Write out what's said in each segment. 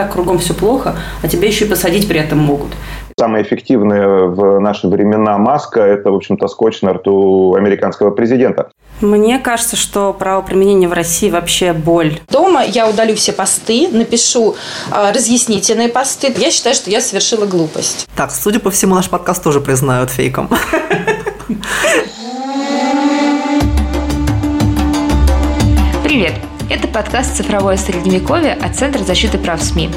так кругом все плохо, а тебя еще и посадить при этом могут. Самая эффективная в наши времена маска – это, в общем-то, скотч на рту американского президента. Мне кажется, что правоприменение в России вообще боль. Дома я удалю все посты, напишу э, разъяснительные посты. Я считаю, что я совершила глупость. Так, судя по всему, наш подкаст тоже признают фейком. Это подкаст «Цифровое средневековье» от Центра защиты прав СМИ.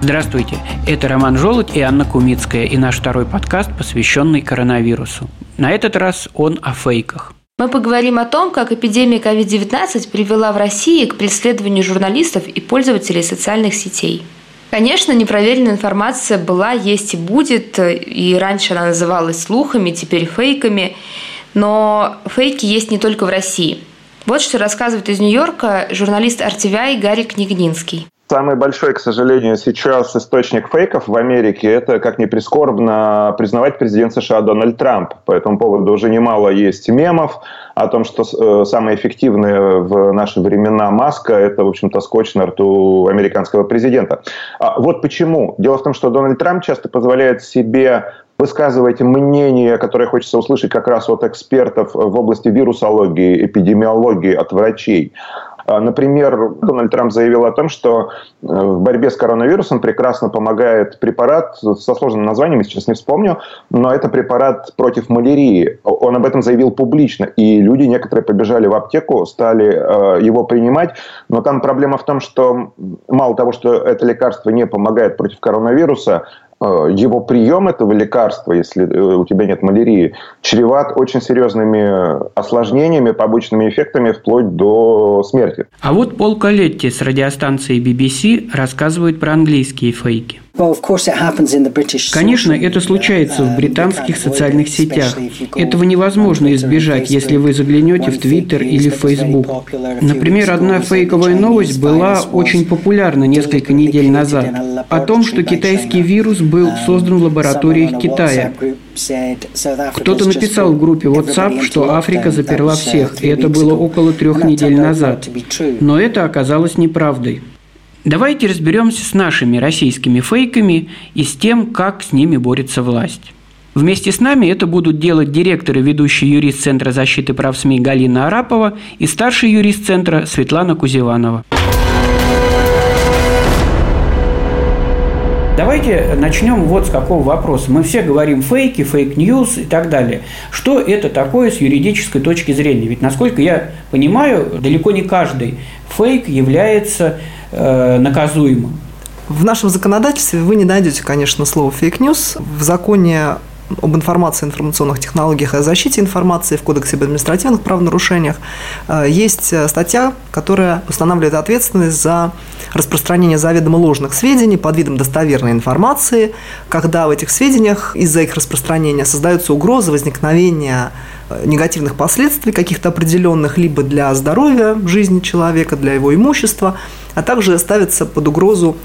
Здравствуйте, это Роман Желудь и Анна Кумицкая и наш второй подкаст, посвященный коронавирусу. На этот раз он о фейках. Мы поговорим о том, как эпидемия COVID-19 привела в России к преследованию журналистов и пользователей социальных сетей. Конечно, непроверенная информация была, есть и будет, и раньше она называлась слухами, теперь фейками, но фейки есть не только в России. Вот что рассказывает из Нью-Йорка журналист RTVI Гарри Княгнинский. Самый большой, к сожалению, сейчас источник фейков в Америке – это, как ни прискорбно, признавать президент США Дональд Трамп. По этому поводу уже немало есть мемов о том, что э, самое эффективное в наши времена маска – это, в общем-то, скотч на рту американского президента. А вот почему. Дело в том, что Дональд Трамп часто позволяет себе высказывать мнение, которое хочется услышать как раз от экспертов в области вирусологии, эпидемиологии, от врачей. А, например, Дональд Трамп заявил о том, что э, в борьбе с коронавирусом прекрасно помогает препарат со сложным названием, сейчас не вспомню, но это препарат против малярии. Он об этом заявил публично, и люди некоторые побежали в аптеку, стали э, его принимать, но там проблема в том, что мало того, что это лекарство не помогает против коронавируса, его прием этого лекарства, если э, у тебя нет малярии, чреват очень серьезными осложнениями, побочными эффектами, вплоть до смерти. А вот Пол Калетти с радиостанции BBC рассказывает про английские фейки. Конечно, это случается в британских социальных сетях. Этого невозможно избежать, если вы заглянете в Твиттер или в Фейсбук. Например, одна фейковая новость была очень популярна несколько недель назад о том, что китайский вирус был создан в лабораториях Китая. Кто-то написал в группе WhatsApp, что Африка заперла всех, и это было около трех недель назад. Но это оказалось неправдой. Давайте разберемся с нашими российскими фейками и с тем, как с ними борется власть. Вместе с нами это будут делать директор и ведущий юрист Центра защиты прав СМИ Галина Арапова и старший юрист Центра Светлана Кузеванова. Давайте начнем вот с какого вопроса. Мы все говорим фейки, fake news и так далее. Что это такое с юридической точки зрения? Ведь, насколько я понимаю, далеко не каждый фейк является э, наказуемым. В нашем законодательстве вы не найдете, конечно, слово fake news. В законе об информации, информационных технологиях и о защите информации в Кодексе об административных правонарушениях э, есть э, статья, которая устанавливает ответственность за распространение заведомо ложных сведений под видом достоверной информации, когда в этих сведениях из-за их распространения создаются угрозы возникновения негативных последствий каких-то определенных либо для здоровья жизни человека, для его имущества, а также ставится под угрозу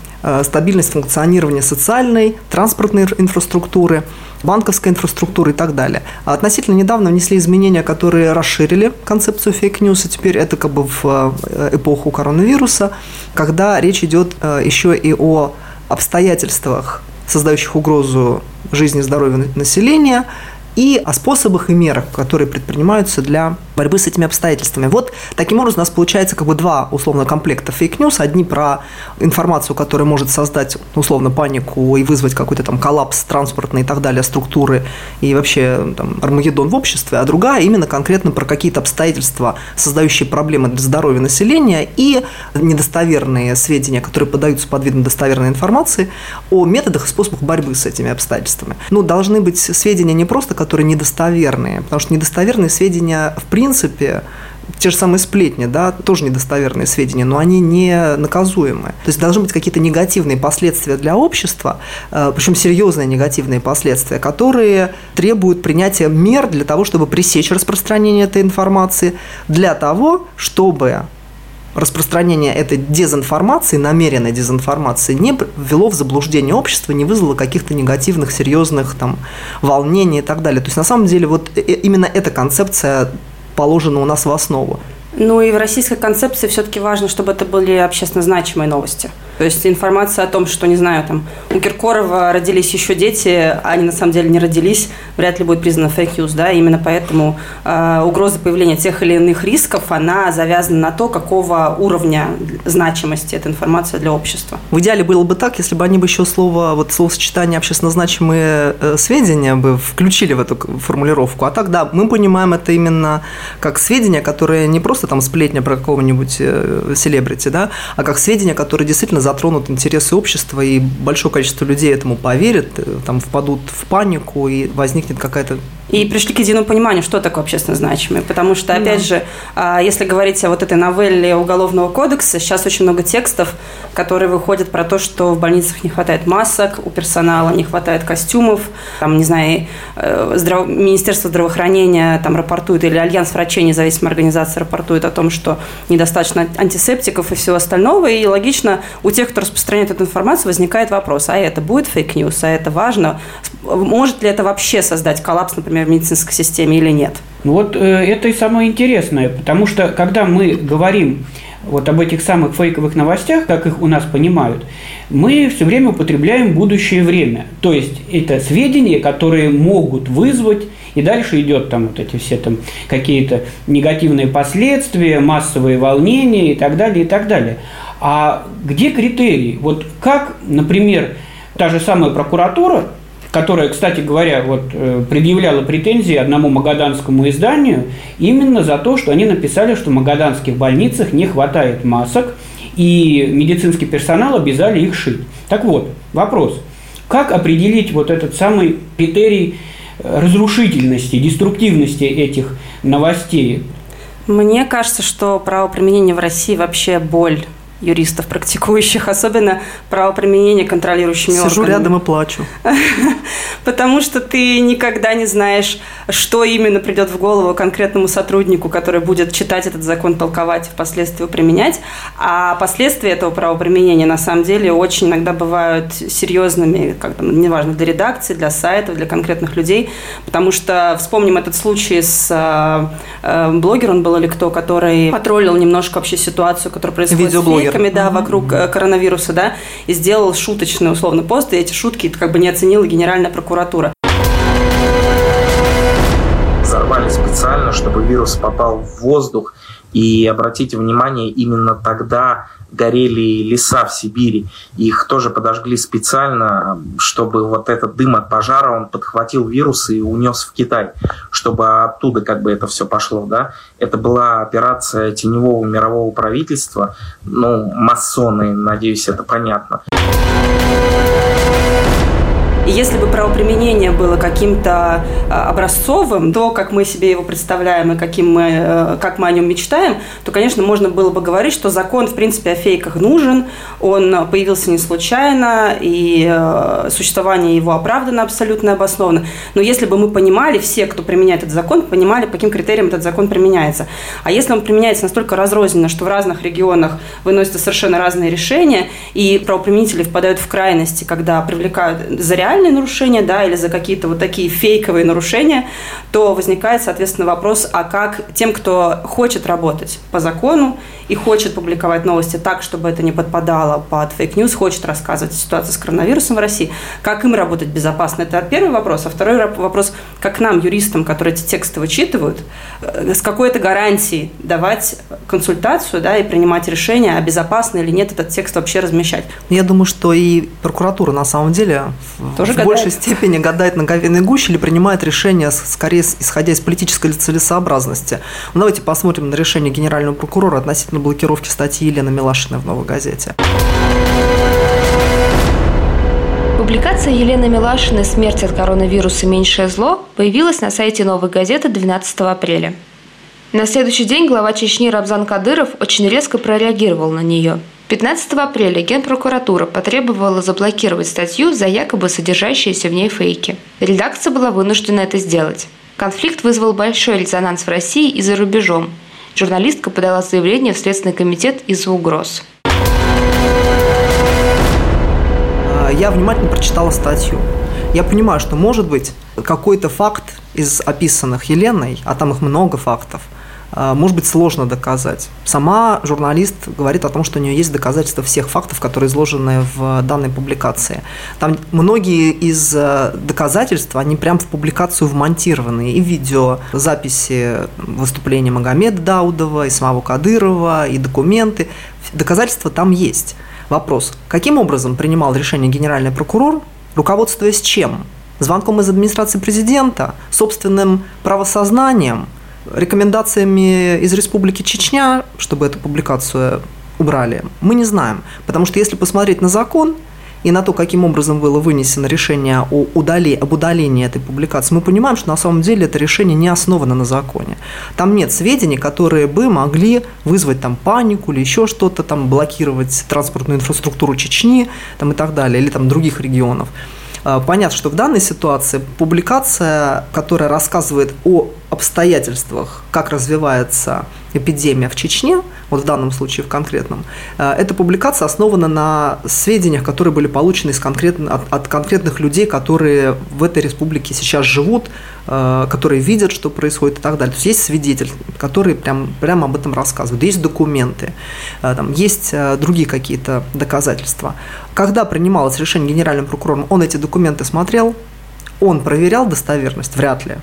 стабильность функционирования социальной, транспортной инфраструктуры – банковской инфраструктуры и так далее. А относительно недавно внесли изменения, которые расширили концепцию fake news, и теперь это как бы в э, эпоху коронавируса, когда речь идет э, еще и о обстоятельствах, создающих угрозу жизни и здоровью населения, и о способах и мерах, которые предпринимаются для борьбы с этими обстоятельствами. Вот таким образом у нас получается как бы два условно комплекта fake news. Одни про информацию, которая может создать условно панику и вызвать какой-то там коллапс транспортной и так далее структуры и вообще там, армагеддон в обществе, а другая именно конкретно про какие-то обстоятельства, создающие проблемы для здоровья населения и недостоверные сведения, которые подаются под видом достоверной информации о методах и способах борьбы с этими обстоятельствами. Ну, должны быть сведения не просто, которые недостоверные, потому что недостоверные сведения в принципе те же самые сплетни, да, тоже недостоверные сведения, но они не наказуемы. То есть должны быть какие-то негативные последствия для общества, э, причем серьезные негативные последствия, которые требуют принятия мер для того, чтобы пресечь распространение этой информации, для того, чтобы распространение этой дезинформации, намеренной дезинформации, не ввело в заблуждение общества, не вызвало каких-то негативных, серьезных там, волнений и так далее. То есть, на самом деле, вот э, именно эта концепция положена у нас в основу. Ну и в российской концепции все-таки важно, чтобы это были общественно значимые новости – То есть информация о том, что, не знаю, там у Киркорова родились еще дети, а они на самом деле не родились, вряд ли будет признана fake news, да, именно поэтому э, угроза появления тех или иных рисков, она завязана на то, какого уровня значимости эта информация для общества. В идеале было бы так, если бы они бы еще слово, вот словосочетание общественно значимые э, сведения бы включили в эту формулировку. А так, да, мы понимаем это именно как сведения, которые не просто там сплетня про какого-нибудь э, селебрити, да, а как сведения, которые действительно затронут интересы общества, и большое количество людей этому поверят, э, там впадут в панику, и возникнет какая-то и пришли к единому пониманию, что такое общественно значимое. Потому что, опять да. же, а, если говорить о вот этой новелле Уголовного кодекса, сейчас очень много текстов, которые выходят про то, что в больницах не хватает масок, у персонала не хватает костюмов, там, не знаю, э, здраво... Министерство здравоохранения там рапортует, или Альянс врачей, независимая организация, рапортует о том, что недостаточно антисептиков и всего остального. И логично, у тех, кто распространяет эту информацию, возникает вопрос, а это будет fake news, а это важно? Может ли это вообще создать коллапс, например, в медицинской системе или нет? Ну вот э, это и самое интересное, потому что когда мы говорим вот об этих самых фейковых новостях, как их у нас понимают, мы все время употребляем будущее время. То есть это сведения, которые могут вызвать, и дальше идет там вот эти все там какие-то негативные последствия, массовые волнения и так далее, и так далее. А где критерии? Вот как, например, та же самая прокуратура которая, кстати говоря, вот, э, предъявляла претензии одному магаданскому изданию именно за то, что они написали, что в магаданских больницах не хватает масок, и медицинский персонал обязали их шить. Так вот, вопрос. Как определить вот этот самый критерий э, разрушительности, деструктивности этих новостей? Мне кажется, что правоприменение в России вообще боль юристов практикующих, особенно правоприменение контролирующими Сижу органами. рядом и плачу. Потому что ты никогда не знаешь, что именно придет в голову конкретному сотруднику, который будет читать этот закон, толковать и впоследствии применять. А последствия этого правоприменения на самом деле очень иногда бывают серьезными, как там, неважно, для редакции, для сайтов, для конкретных людей. Потому что вспомним этот случай с э, э, блогером, был или кто, который потроллил немножко вообще ситуацию, которая происходит с шутками, да, вокруг э, коронавируса, да, и сделал шуточный, условно, пост, и эти шутки как бы не оценила Генеральная прокуратура. Взорвали специально, чтобы вирус попал в воздух, и обратите внимание, именно тогда горели леса в Сибири. Их тоже подожгли специально, чтобы вот этот дым от пожара, он подхватил вирус и унес в Китай, чтобы оттуда как бы это все пошло. Да? Это была операция теневого мирового правительства, ну, масоны, надеюсь, это понятно. И если бы правоприменение было каким-то а, образцовым, то, как мы себе его представляем и каким мы, э, как мы о нем мечтаем, то, конечно, можно было бы говорить, что закон, в принципе, о фейках нужен, он появился не случайно, и э, существование его оправдано абсолютно обоснованно. Но если бы мы понимали, все, кто применяет этот закон, понимали, по каким критериям этот закон применяется. А если он применяется настолько разрозненно, что в разных регионах выносятся совершенно разные решения, и правоприменители впадают в крайности, когда привлекают за реальность реальные нарушения, да, или за какие-то вот такие фейковые нарушения, то возникает, соответственно, вопрос, а как тем, кто хочет работать по закону и хочет публиковать новости так, чтобы это не подпадало под fake news, хочет рассказывать о ситуации с коронавирусом в России, как им работать безопасно? Это первый вопрос. А второй вопрос, как нам, юристам, которые эти тексты вычитывают, э, с какой-то гарантией давать консультацию да, и принимать решение, а безопасно или нет этот текст вообще размещать. Я думаю, что и прокуратура на самом деле тоже в гадает. большей степени гадает на говенной гуще или принимает решения, скорее исходя из политической целесообразности. Ну, давайте посмотрим на решение генерального прокурора относительно блокировки статьи Елены Милашиной в «Новой газете». Публикация Елены Милашиной «Смерть от коронавируса. Меньшее зло» появилась на сайте «Новой газеты» 12 апреля. На следующий день глава Чечни Рабзан Кадыров очень резко прореагировал на нее – 15 апреля Генпрокуратура потребовала заблокировать статью за якобы содержащиеся в ней фейки. Редакция была вынуждена это сделать. Конфликт вызвал большой резонанс в России и за рубежом. Журналистка подала заявление в Следственный комитет из-за угроз. А, я внимательно прочитала статью. Я понимаю, что, может быть, какой-то факт из описанных Еленой, а там их много фактов – может быть сложно доказать. Сама журналист говорит о том, что у нее есть доказательства всех фактов, которые изложены в данной публикации. Там многие из э, доказательств, они прям в публикацию вмонтированы. И видео, записи выступления Магомеда Даудова, и самого Кадырова, и документы. Доказательства там есть. Вопрос, каким образом принимал решение генеральный прокурор, руководствуясь чем? Звонком из администрации президента, собственным правосознанием, рекомендациями из Республики Чечня, чтобы эту публикацию убрали, мы не знаем. Потому что если посмотреть на закон, и на то, каким образом было вынесено решение о удали, об удалении этой публикации, мы понимаем, что на самом деле это решение не основано на законе. Там нет сведений, которые бы могли вызвать там панику или еще что-то, там блокировать транспортную инфраструктуру Чечни там, и так далее, или там других регионов. А, понятно, что в данной ситуации публикация, которая рассказывает о обстоятельствах, как развивается эпидемия в Чечне, вот в данном случае в конкретном, э, эта публикация основана на сведениях, которые были получены из конкретно, от, от конкретных людей, которые в этой республике сейчас живут, э, которые видят, что происходит и так далее. То есть есть свидетель, который прям, прям об этом рассказывает. Есть документы, э, там, есть другие какие-то доказательства. Когда принималось решение генеральным прокурором, он эти документы смотрел, он проверял достоверность? Вряд ли.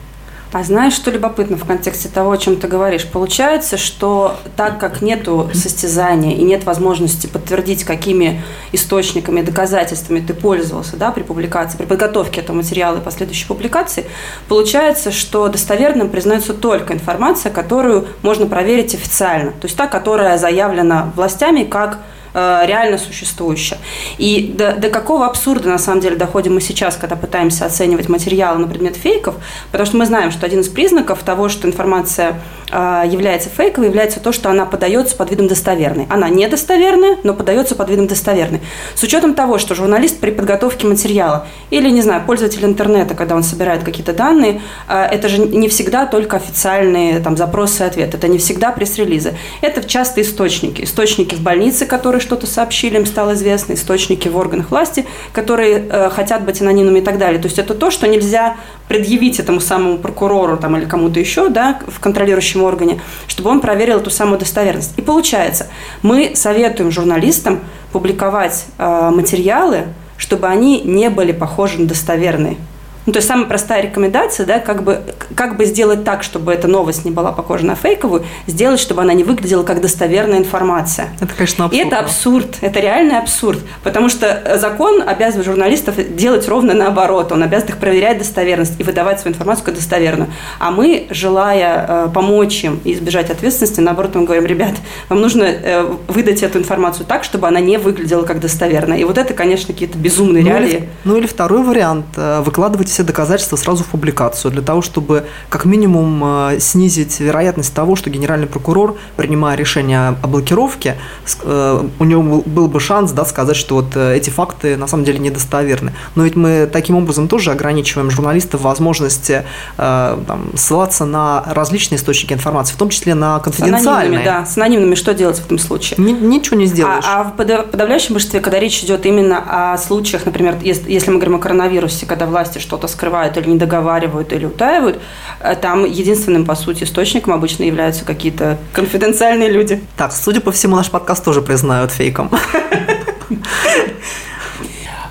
А знаешь, что любопытно в контексте того, о чем ты говоришь? Получается, что так как нету состязания и нет возможности подтвердить, какими источниками, доказательствами ты пользовался да, при публикации, при подготовке этого материала и последующей публикации, получается, что достоверным признается только информация, которую можно проверить официально. То есть та, которая заявлена властями как реально существующее. И до, до какого абсурда, на самом деле, доходим мы сейчас, когда пытаемся оценивать материалы на предмет фейков, потому что мы знаем, что один из признаков того, что информация э, является фейковой, является то, что она подается под видом достоверной. Она недостоверная, но подается под видом достоверной. С учетом того, что журналист при подготовке материала или, не знаю, пользователь интернета, когда он собирает какие-то данные, э, это же не всегда только официальные там, запросы и ответы, это не всегда пресс-релизы. Это часто источники. Источники в больнице, которые что-то сообщили, им стало известно, источники в органах власти, которые э, хотят быть анонимными и так далее. То есть это то, что нельзя предъявить этому самому прокурору там, или кому-то еще да, в контролирующем органе, чтобы он проверил эту самую достоверность. И получается, мы советуем журналистам публиковать э, материалы, чтобы они не были похожи на достоверные. Ну, то есть самая простая рекомендация, да, как бы, как бы сделать так, чтобы эта новость не была похожа на фейковую, сделать, чтобы она не выглядела как достоверная информация. Это, конечно, абсурд. И это абсурд, это реальный абсурд, потому что закон обязывает журналистов делать ровно наоборот, он обязан их проверять достоверность и выдавать свою информацию как достоверную. А мы, желая э, помочь им и избежать ответственности, наоборот, мы говорим, ребят, вам нужно э, выдать эту информацию так, чтобы она не выглядела как достоверная. И вот это, конечно, какие-то безумные ну, реалии. Или, ну или второй вариант, э, выкладывать все доказательства сразу в публикацию, для того, чтобы как минимум э, снизить вероятность того, что генеральный прокурор, принимая решение о блокировке, э, у него был бы шанс да, сказать, что вот э, эти факты на самом деле недостоверны. Но ведь мы таким образом тоже ограничиваем журналистов возможности там, ссылаться на различные источники информации, в том числе на конфиденциальные. С анонимными, да, с анонимными что делать в этом случае? Ни, ничего не сделаешь. А, а в подавляющем большинстве, когда речь идет именно о случаях, например, если мы говорим о коронавирусе, когда власти что-то что-то скрывают или не договаривают или утаивают, э, там единственным, по сути, источником обычно являются какие-то конфиденциальные люди. Так, судя по всему, наш подкаст тоже признают фейком.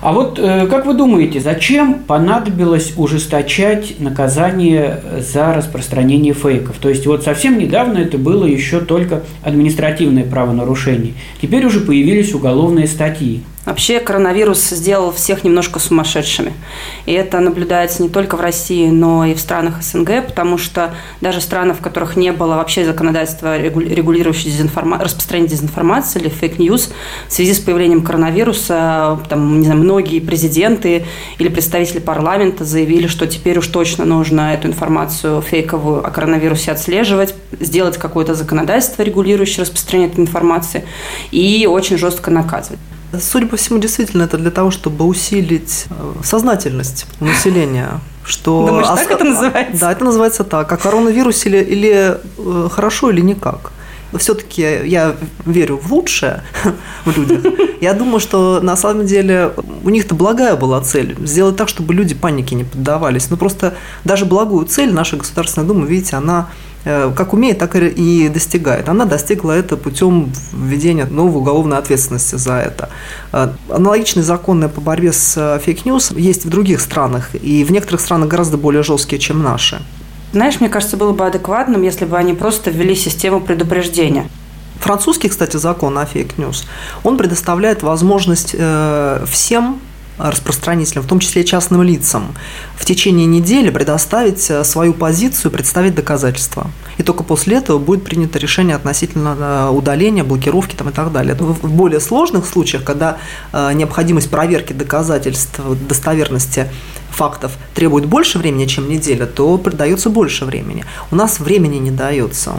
А вот э, как вы думаете, зачем понадобилось ужесточать наказание за распространение фейков? То есть вот совсем недавно это было еще только административное правонарушение. Теперь уже появились уголовные статьи. Вообще коронавирус сделал всех немножко сумасшедшими. И это наблюдается не только в России, но и в странах СНГ, потому что даже страны, в которых не было вообще законодательства, регулирующего дезинформа... распространение дезинформации или fake news, в связи с появлением коронавируса, там, не знаю, многие президенты или представители парламента заявили, что теперь уж точно нужно эту информацию фейковую о коронавирусе отслеживать, сделать какое-то законодательство, регулирующее распространение этой информации, и очень жестко наказывать. Судя по всему, действительно, это для того, чтобы усилить э, сознательность населения. Что Думаешь, так это называется? Да, это называется так. А коронавирус или, или э, хорошо, или никак. Все-таки я верю в лучшее в людях. Я думаю, что на самом деле у них-то благая была цель сделать так, чтобы люди панике не поддавались. Но просто даже благую цель наша Государственная Дума, видите, она как умеет, так и достигает. Она достигла это путем введения новой уголовной ответственности за это. Э, аналогичные законы по борьбе с fake news есть в других странах, и в некоторых странах гораздо более жесткие, чем наши. Знаешь, мне кажется, было бы адекватным, если бы они просто ввели систему предупреждения. Французский, кстати, закон о fake news, он предоставляет возможность э, всем распространителям, в том числе частным лицам, в течение недели предоставить э, свою позицию, представить доказательства. И только после этого будет принято решение относительно э, удаления, блокировки там, и так далее. В более сложных случаях, когда э, необходимость проверки доказательств, достоверности фактов требует больше времени, чем неделя, то придается больше времени. У нас времени не дается.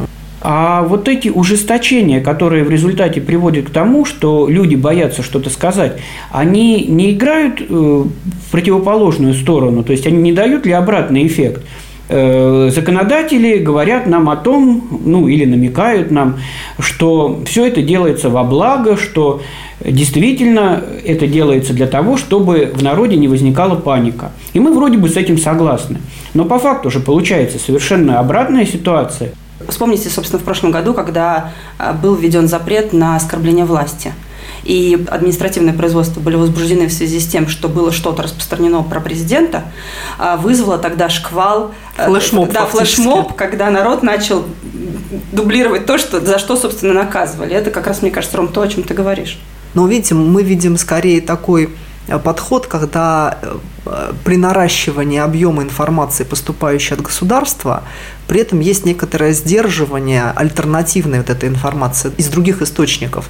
А вот эти ужесточения, которые в результате приводят к тому, что люди боятся что-то сказать, они не играют э, в противоположную сторону, то есть они не дают ли обратный эффект? Э, законодатели говорят нам о том, ну или намекают нам, что все это делается во благо, что действительно это делается для того, чтобы в народе не возникала паника. И мы вроде бы с этим согласны. Но по факту же получается совершенно обратная ситуация – Вспомните, собственно, в прошлом году, когда а, был введен запрет на оскорбление власти. И административные производства были возбуждены в связи с тем, что было что-то распространено про президента, а, вызвало тогда шквал. Э, флешмоб. Да, флешмоб, когда народ начал дублировать то, что, за что, собственно, наказывали. Это как раз, мне кажется, Ром, то, о чем ты говоришь. Но видите, мы видим скорее такой подход, когда э, при наращивании объема информации, поступающей от государства, при этом есть некоторое сдерживание альтернативной вот этой информации из других источников.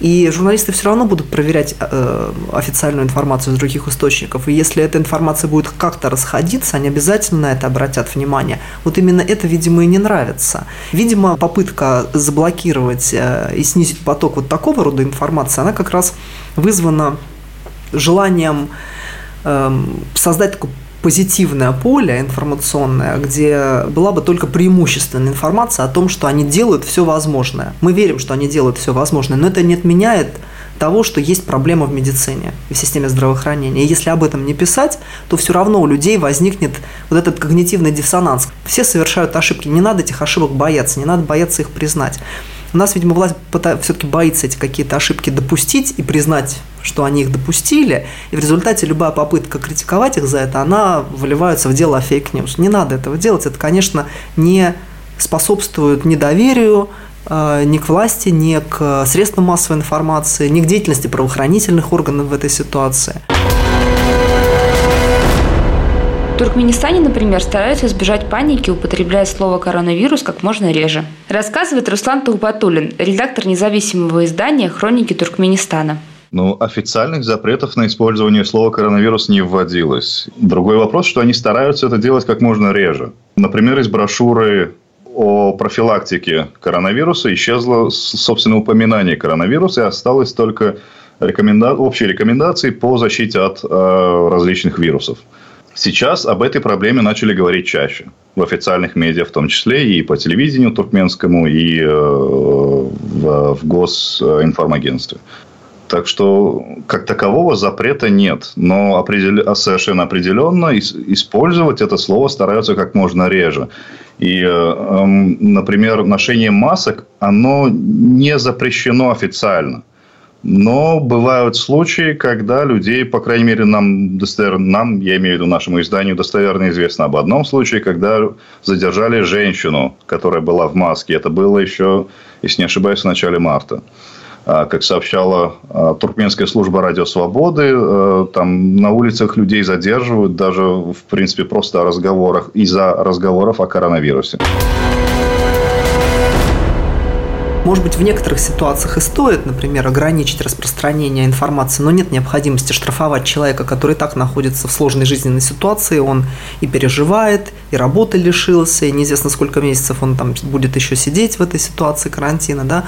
И журналисты все равно будут проверять э, официальную информацию из других источников. И если эта информация будет как-то расходиться, они обязательно на это обратят внимание. Вот именно это, видимо, и не нравится. Видимо, попытка заблокировать и снизить поток вот такого рода информации, она как раз вызвана желанием эм, создать такое позитивное поле информационное, где была бы только преимущественная информация о том, что они делают все возможное. Мы верим, что они делают все возможное, но это не отменяет того, что есть проблема в медицине в системе здравоохранения. И если об этом не писать, то все равно у людей возникнет вот этот когнитивный диссонанс. Все совершают ошибки, не надо этих ошибок бояться, не надо бояться их признать. У нас, видимо, власть все-таки боится эти какие-то ошибки допустить и признать, что они их допустили, и в результате любая попытка критиковать их за это, она выливается в дело о фейк-ньюс. Не надо этого делать, это, конечно, не способствует недоверию, э, ни к власти, ни к средствам массовой информации, ни к деятельности правоохранительных органов в этой ситуации. Туркменистане, например, стараются избежать паники, употребляя слово «коронавирус» как можно реже. Рассказывает Руслан Тухбатулин, редактор независимого издания «Хроники Туркменистана». Ну, официальных запретов на использование слова «коронавирус» не вводилось. Другой вопрос, что они стараются это делать как можно реже. Например, из брошюры о профилактике коронавируса исчезло, собственно, упоминание коронавируса, и осталось только рекоменда... общие рекомендации по защите от э, различных вирусов. Сейчас об этой проблеме начали говорить чаще. В официальных медиа в том числе, и по телевидению туркменскому, и э, в, в госинформагентстве. Так что, как такового запрета нет. Но определ... совершенно определенно использовать это слово стараются как можно реже. И, э, например, ношение масок, оно не запрещено официально. Но бывают случаи, когда людей, по крайней мере, нам, нам, я имею в виду нашему изданию, достоверно известно об одном случае, когда задержали женщину, которая была в маске. Это было еще, если не ошибаюсь, в начале марта. А, как сообщала а, Туркменская служба радио «Свободы», а, там на улицах людей задерживают даже, в принципе, просто о разговорах, из-за разговоров о коронавирусе. Может быть, в некоторых ситуациях и стоит, например, ограничить распространение информации, но нет необходимости штрафовать человека, который так находится в сложной жизненной ситуации, он и переживает, и работы лишился, и неизвестно сколько месяцев он там будет еще сидеть в этой ситуации карантина, да,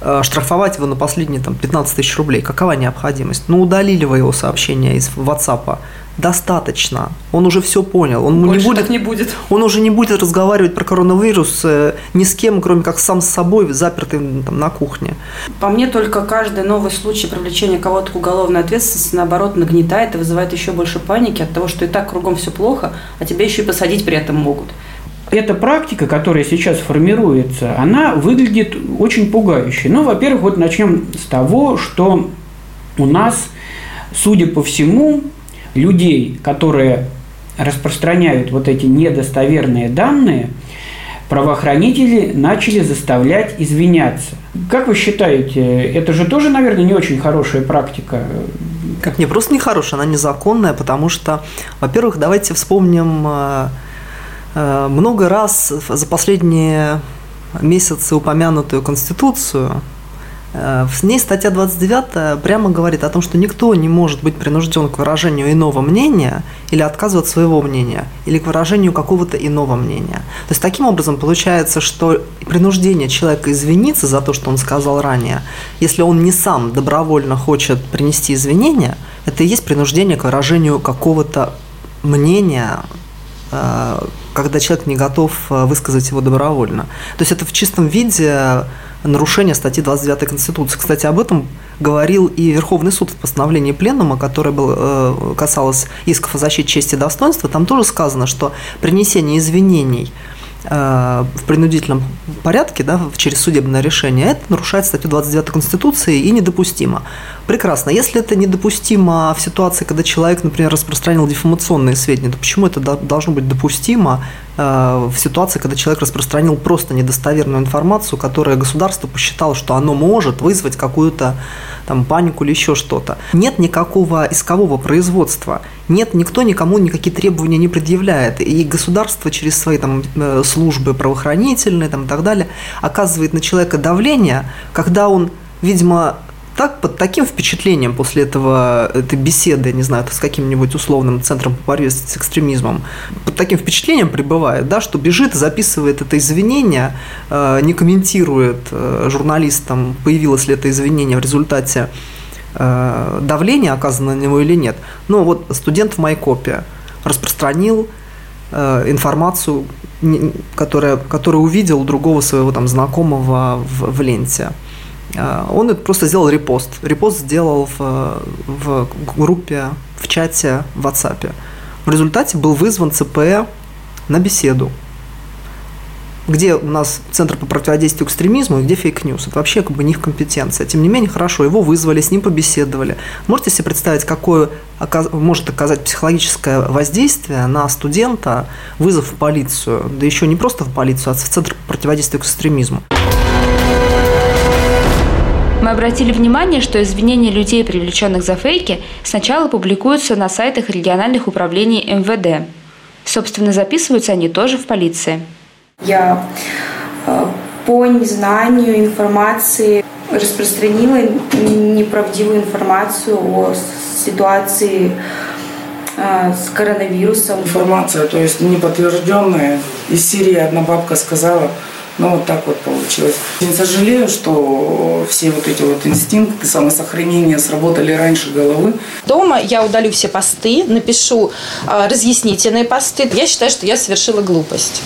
э, штрафовать его на последние там, 15 тысяч рублей. Какова необходимость? Ну, удалили вы его сообщение из WhatsApp, достаточно. Он уже все понял. Он Больше не будет, не будет. Он уже не будет разговаривать про коронавирус э, ни с кем, кроме как сам с собой, запертый там, на кухне. По мне, только каждый новый случай привлечения кого-то к уголовной ответственности, наоборот, нагнетает и вызывает еще больше паники от того, что и так кругом все плохо, а тебя еще и посадить при этом могут. эта практика, которая сейчас формируется, она выглядит очень пугающе. Ну, во-первых, вот начнем с того, что у нас, судя по всему, людей, которые распространяют вот эти недостоверные данные, правоохранители начали заставлять извиняться. Как вы считаете, это же тоже, наверное, не очень хорошая практика? Как не просто нехорошая, она незаконная, потому что, во-первых, давайте вспомним э, э, много раз за последние месяцы упомянутую Конституцию, в ней статья 29 прямо говорит о том, что никто не может быть принужден к выражению иного мнения или отказывать своего мнения, или к выражению какого-то иного мнения. То есть таким образом получается, что принуждение человека извиниться за то, что он сказал ранее, если он не сам добровольно хочет принести извинения, это и есть принуждение к выражению какого-то мнения, э, когда человек не готов э, высказать его добровольно. То есть это в чистом виде нарушение статьи 29 Конституции. Кстати, об этом говорил и Верховный суд в постановлении Пленума, которое было, э, касалось исков о защите чести и достоинства. Там тоже сказано, что принесение извинений э, в принудительном порядке, да, через судебное решение, это нарушает статью 29 Конституции и недопустимо. Прекрасно. Если это недопустимо в ситуации, когда человек, например, распространил дефамационные сведения, то почему это должно быть допустимо в ситуации, когда человек распространил просто недостоверную информацию, которая государство посчитало, что оно может вызвать какую-то там панику или еще что-то. Нет никакого искового производства, нет, никто никому никакие требования не предъявляет, и государство через свои там э, службы правоохранительные там, и так далее оказывает на человека давление, когда он видимо, так, под таким впечатлением после этого, этой беседы, не знаю, с каким-нибудь условным центром по борьбе с экстремизмом, под таким впечатлением пребывает, да, что бежит, записывает это извинение, э, не комментирует э, журналистам, появилось ли это извинение в результате э, давления, оказанного на него или нет. Но вот студент в Майкопе распространил информацию, которая, которую увидел другого своего там знакомого в, в ленте. А, он просто сделал репост. Репост сделал в, в группе, в чате в WhatsApp. В результате был вызван ЦП на беседу. Где у нас Центр по противодействию экстремизму и где фейк-ньюс. Это вообще как бы не их компетенция. Тем не менее, хорошо, его вызвали, с ним побеседовали. Можете себе представить, какое может оказать психологическое воздействие на студента вызов в полицию, да еще не просто в полицию, а в Центр по противодействию экстремизму. Мы обратили внимание, что извинения людей, привлеченных за фейки, сначала публикуются на сайтах региональных управлений МВД. Собственно, записываются они тоже в полиции. Я э, по незнанию информации распространила неправдивую информацию о ситуации э, с коронавирусом. Информация, то есть неподтвержденная. Из Сирии одна бабка сказала, ну, вот так вот получилось. Я сожалею, что все вот эти вот инстинкты самосохранения сработали раньше головы. Дома я удалю все посты, напишу э, разъяснительные посты. Я считаю, что я совершила глупость.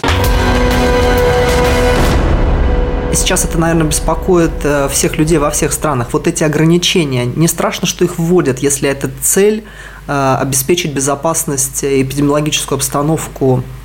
Сейчас это, наверное, беспокоит э, всех людей во всех странах. Вот эти ограничения. Не страшно, что их вводят, если это цель э, обеспечить безопасность, эпидемиологическую обстановку Э,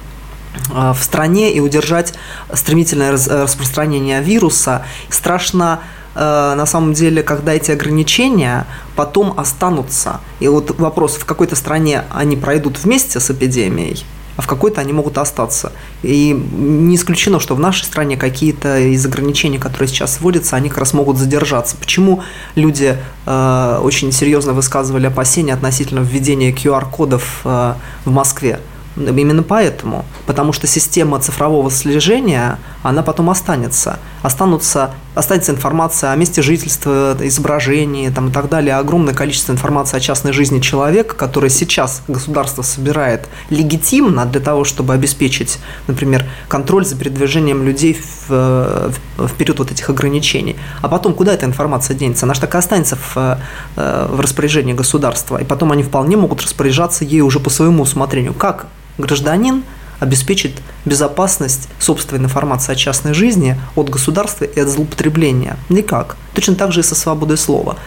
в стране и удержать стремительное распространение вируса. Страшно э, на самом деле, когда эти ограничения потом останутся. И вот вопрос, в какой-то стране они пройдут вместе с эпидемией, а в какой-то они могут остаться. И не исключено, что в нашей стране какие-то из ограничений, которые сейчас вводятся, они как раз могут задержаться. Почему люди э, очень серьезно высказывали опасения относительно введения QR-кодов э, в Москве? Именно поэтому. Потому что система цифрового слежения, она потом останется. Останутся, останется информация о месте жительства, изображении там, и так далее. Огромное количество информации о частной жизни человека, которое сейчас государство собирает легитимно для того, чтобы обеспечить, например, контроль за передвижением людей в, в период вот этих ограничений. А потом куда эта информация денется? Она же так и останется в, э, в распоряжении государства. И потом они вполне могут распоряжаться ей уже по своему усмотрению. Как гражданин обеспечит безопасность собственной информации о частной жизни от государства и от злоупотребления. Никак. Точно так же и со свободой слова.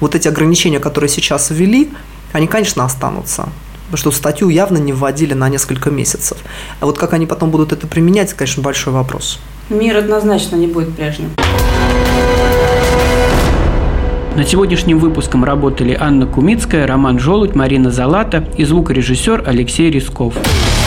Вот эти ограничения, которые сейчас ввели, они, конечно, останутся. что статью явно не вводили на несколько месяцев. А вот как они потом будут это применять, конечно, большой вопрос. Мир однозначно не будет прежним. Над сегодняшним выпуском работали Анна Кумицкая, Роман Желудь, Марина Залата и звукорежиссер Алексей Рисков.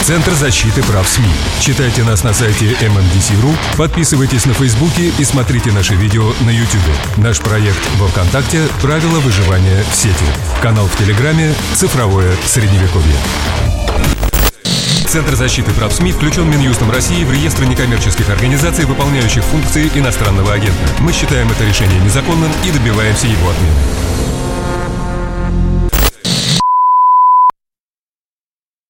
Центр защиты прав СМИ. Читайте нас на сайте MMDC.ru, подписывайтесь на Фейсбуке и смотрите наши видео на YouTube. Наш проект во Вконтакте «Правила выживания в сети». Канал в Телеграме «Цифровое Средневековье». Центр защиты прав СМИ включен Минюстом России в реестр некоммерческих организаций, выполняющих функции иностранного агента. Мы считаем это решение незаконным и добиваемся его отмены.